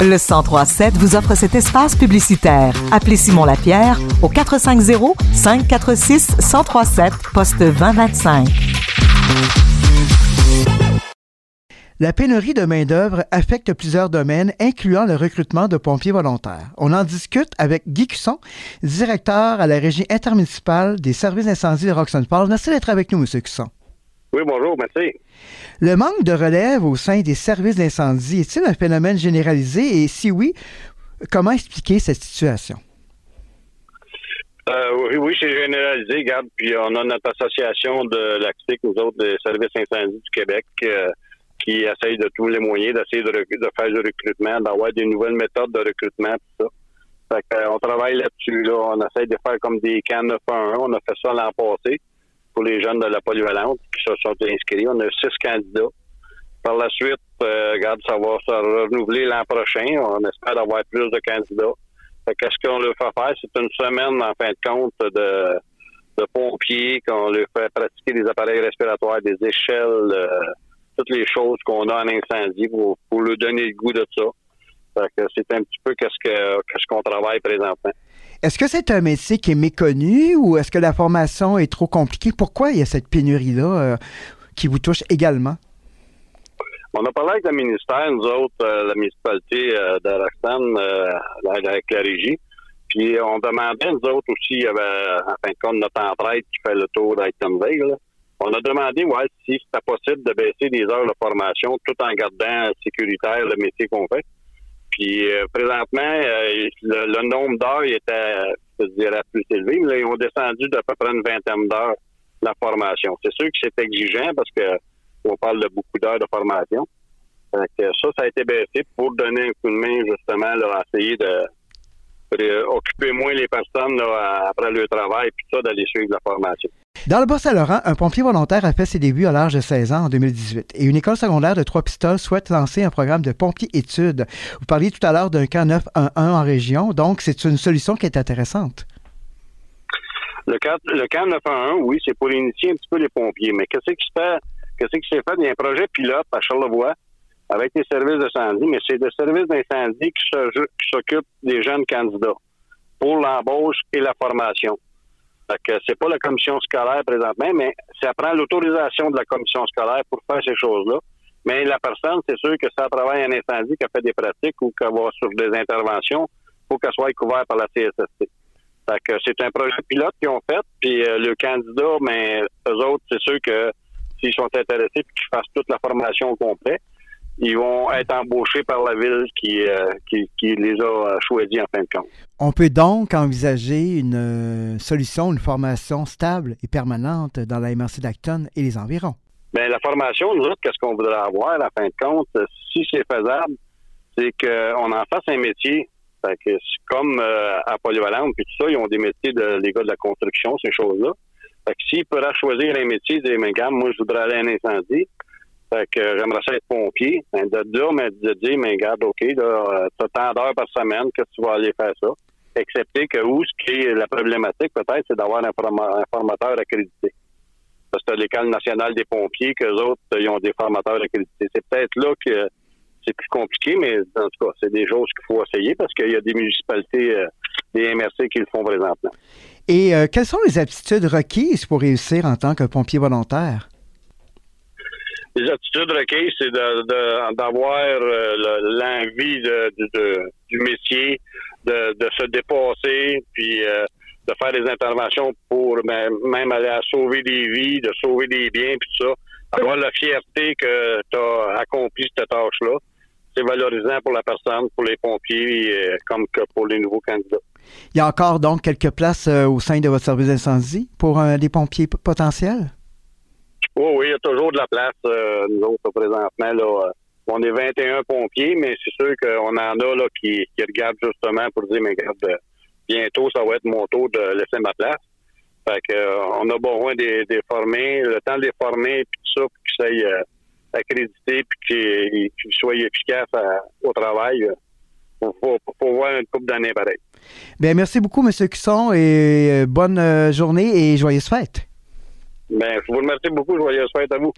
Le 1037 vous offre cet espace publicitaire. Appelez Simon Lapierre au 450 546 1037 poste 2025. La pénurie de main-d'œuvre affecte plusieurs domaines, incluant le recrutement de pompiers volontaires. On en discute avec Guy Cusson, directeur à la Régie intermunicipale des services d'incendie de Roxanne Paul. Merci d'être avec nous, M. Cusson. Oui, bonjour, merci. Le manque de relève au sein des services d'incendie est-il un phénomène généralisé? Et si oui, comment expliquer cette situation? Euh, oui, oui, c'est généralisé, regarde, puis on a notre association de l'ACTIC, nous autres, des services incendie du Québec, euh, qui essaye de tous les moyens d'essayer de, faire du recrutement, d'avoir des nouvelles méthodes de recrutement, tout ça. Fait euh, on travaille là-dessus, là. On essaye de faire comme des camps 911. On a fait ça l'an passé pour les jeunes de la polyvalente qui se sont inscrits. On a six candidats. Par la suite, euh, regarde, ça va se renouveler l'an prochain. On espère avoir plus de candidats. qu'est-ce qu'on leur fait faire? C'est une semaine, en fin de compte, de, pompiers, qu'on leur fait pratiquer des appareils respiratoires, des échelles, euh, toutes les choses qu'on a en incendie pour, pour leur donner le goût de ça. c'est un petit peu qu'est-ce que qu'est-ce qu'on travaille présentement. Est-ce que c'est un métier qui est méconnu ou est-ce que la formation est trop compliquée? Pourquoi il y a cette pénurie-là euh, qui vous touche également? On a parlé avec le ministère, nous autres, euh, la municipalité euh, euh, avec la régie. Puis on demandait, nous autres aussi, il y avait en fin de compte notre entraide qui fait le tour d'Itemville. On a demandé ouais, si c'était possible de baisser les heures de formation tout en gardant sécuritaire le métier qu'on fait. Puis euh, présentement, euh, le, nombre d'heures était, je dirais, plus élevé, mais là, ils ont descendu d'à peu près une vingtaine d'heures la formation. C'est sûr que c'est exigeant parce que on parle de beaucoup d'heures de formation. Donc, ça, ça a été baissé pour donner un coup de main, justement, à essayer de, occuper moins les personnes après le travail, puis ça, d'aller suivre la formation. Dans le Bas-Saint-Laurent, un pompier volontaire a fait ses débuts à l'âge de 16 ans en 2018 et une école secondaire de Trois-Pistoles souhaite lancer un programme de pompiers-études. Vous parliez tout à l'heure d'un camp 911 en région, donc c'est une solution qui est intéressante. Le camp, le camp 911, oui, c'est pour initier un petit peu les pompiers, mais qu'est-ce qui se fait? Qu'est-ce qui s'est fait? Il y a un projet pilote à Charlevoix avec les services d'incendie, mais c'est le service d'incendie qui s'occupe des jeunes candidats pour l'embauche et la formation. Que c'est pas la commission scolaire présentement, mais ça prend l'autorisation de la commission scolaire pour faire ces choses-là. Mais la personne, c'est sûr que ça travaille en incendie, qu'elle fait des pratiques ou qu'elle va sur des interventions, faut qu'elle soit couverte par la CSST. Fait c'est un projet pilote qu'ils ont fait, puis euh, le candidat, mais eux autres, c'est sûr que s'ils sont intéressés puis qu'ils fassent toute la formation au complet, ils vont être embauchés par la ville qui, euh, qui, les a choisis en fin de compte. On peut donc envisager une euh, solution, une formation stable et permanente dans la MRC d'Acton et les environs? Bien, la formation, nous autres, qu'est-ce qu'on voudrait avoir, en fin de compte, si c'est faisable, c'est qu'on en fasse un métier. Fait que comme euh, à Polyvalente, puis tout ça, ils ont des métiers de les gars de la construction, ces choses-là. Fait que s'ils pourraient choisir un métier, dire, mais moi, je voudrais aller à un incendie, fait que j'aimerais ça être pompier. Ben, de là, mais de dire, mais regarde, OK, là, euh, t'as tant d'heures par semaine que tu vas aller faire ça. Excepté que où ce qui est la problématique, peut-être, c'est d'avoir un, formateur accrédité. Parce que l'École nationale des pompiers, qu'eux autres, ils ont des formateurs accrédités. C'est peut-être là que c'est plus compliqué, mais en tout cas, c'est des choses qu'il faut essayer parce qu'il y a des municipalités, euh, des MRC qui le font présentement. Et euh, quelles sont les aptitudes requises pour réussir en tant que pompier volontaire? Les attitudes requises, c'est d'avoir euh, l'envie de, du métier, de, se dépasser, puis euh, de faire des interventions pour même aller à sauver des vies, de sauver des biens, puis tout ça. Avoir la fierté que tu as accompli cette tâche-là. C'est valorisant pour la personne, pour les pompiers, euh, comme pour les nouveaux candidats. Il y a encore donc quelques places au sein de votre service d'incendie pour des pompiers potentiels? Oui, oui, il y a toujours de la place, euh, nous autres, présentement. Là, euh, on est 21 pompiers, mais c'est sûr qu'on en a là, qui, qui regardent justement pour dire, mais regarde, euh, bientôt, ça va être mon tour de laisser ma place. Fait que, on a besoin de les former, le temps de les former, puis tout ça, pour qu'ils soient accrédités, puis qu'ils soient efficaces au travail. Il faut, voir une couple d'années pareil. Bien, merci beaucoup, M. Cusson, et bonne journée et joyeuse fête. Ben, je vous remercie beaucoup. Joyeuse fête à vous.